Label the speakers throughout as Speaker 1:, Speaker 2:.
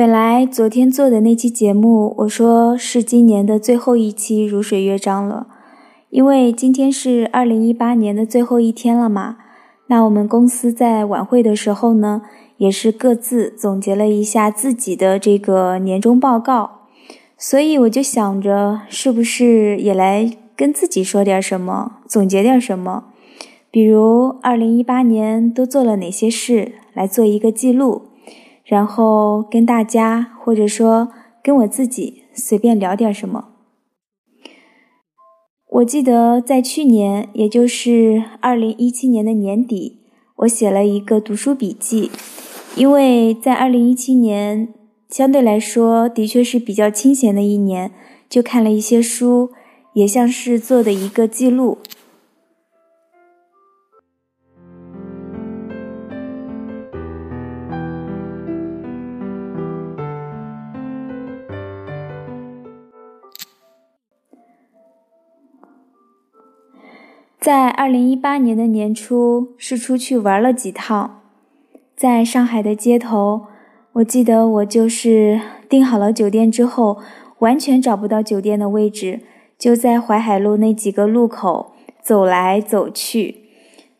Speaker 1: 本来昨天做的那期节目，我说是今年的最后一期《如水乐章》了，因为今天是二零一八年的最后一天了嘛。那我们公司在晚会的时候呢，也是各自总结了一下自己的这个年终报告，所以我就想着，是不是也来跟自己说点什么，总结点什么，比如二零一八年都做了哪些事，来做一个记录。然后跟大家，或者说跟我自己随便聊点什么。我记得在去年，也就是二零一七年的年底，我写了一个读书笔记，因为在二零一七年相对来说的确是比较清闲的一年，就看了一些书，也像是做的一个记录。在二零一八年的年初，是出去玩了几趟，在上海的街头，我记得我就是订好了酒店之后，完全找不到酒店的位置，就在淮海路那几个路口走来走去，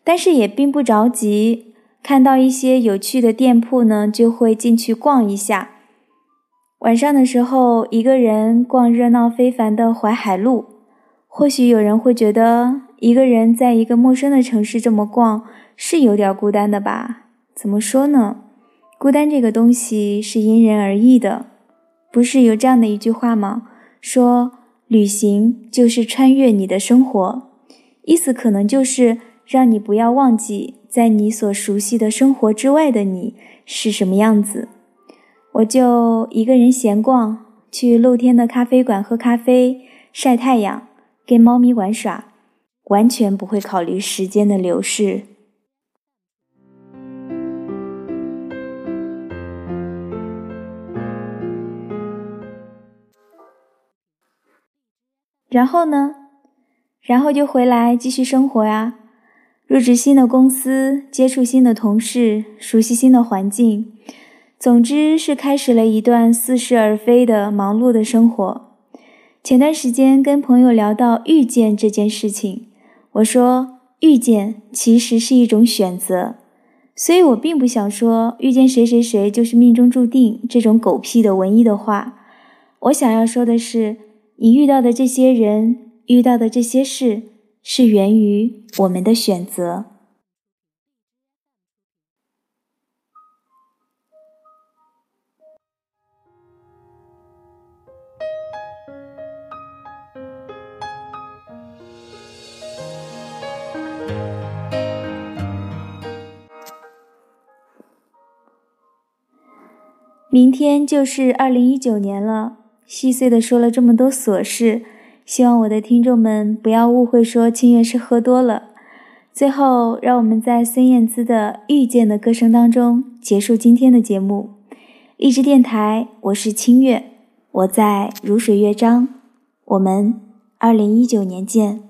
Speaker 1: 但是也并不着急，看到一些有趣的店铺呢，就会进去逛一下。晚上的时候，一个人逛热闹非凡的淮海路，或许有人会觉得。一个人在一个陌生的城市这么逛，是有点孤单的吧？怎么说呢？孤单这个东西是因人而异的。不是有这样的一句话吗？说旅行就是穿越你的生活，意思可能就是让你不要忘记，在你所熟悉的生活之外的你是什么样子。我就一个人闲逛，去露天的咖啡馆喝咖啡、晒太阳，跟猫咪玩耍。完全不会考虑时间的流逝。然后呢？然后就回来继续生活呀。入职新的公司，接触新的同事，熟悉新的环境，总之是开始了一段似是而非的忙碌的生活。前段时间跟朋友聊到遇见这件事情。我说遇见其实是一种选择，所以我并不想说遇见谁谁谁就是命中注定这种狗屁的文艺的话。我想要说的是，你遇到的这些人，遇到的这些事，是源于我们的选择。明天就是二零一九年了，细碎的说了这么多琐事，希望我的听众们不要误会，说清月是喝多了。最后，让我们在孙燕姿的《遇见》的歌声当中结束今天的节目。励志电台，我是清月，我在如水乐章，我们二零一九年见。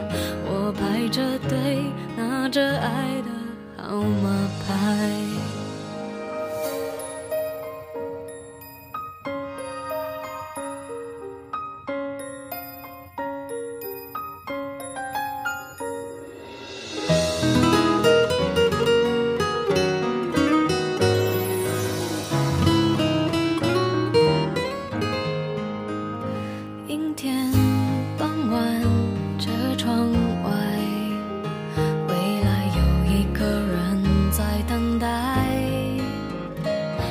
Speaker 1: on my pie.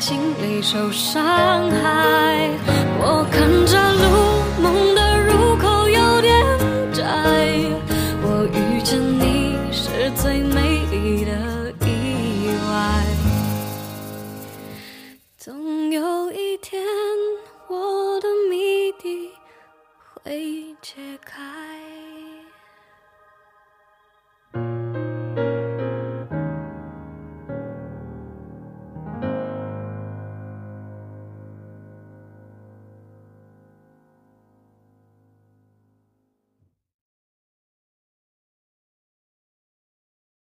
Speaker 2: 心里受伤害。我看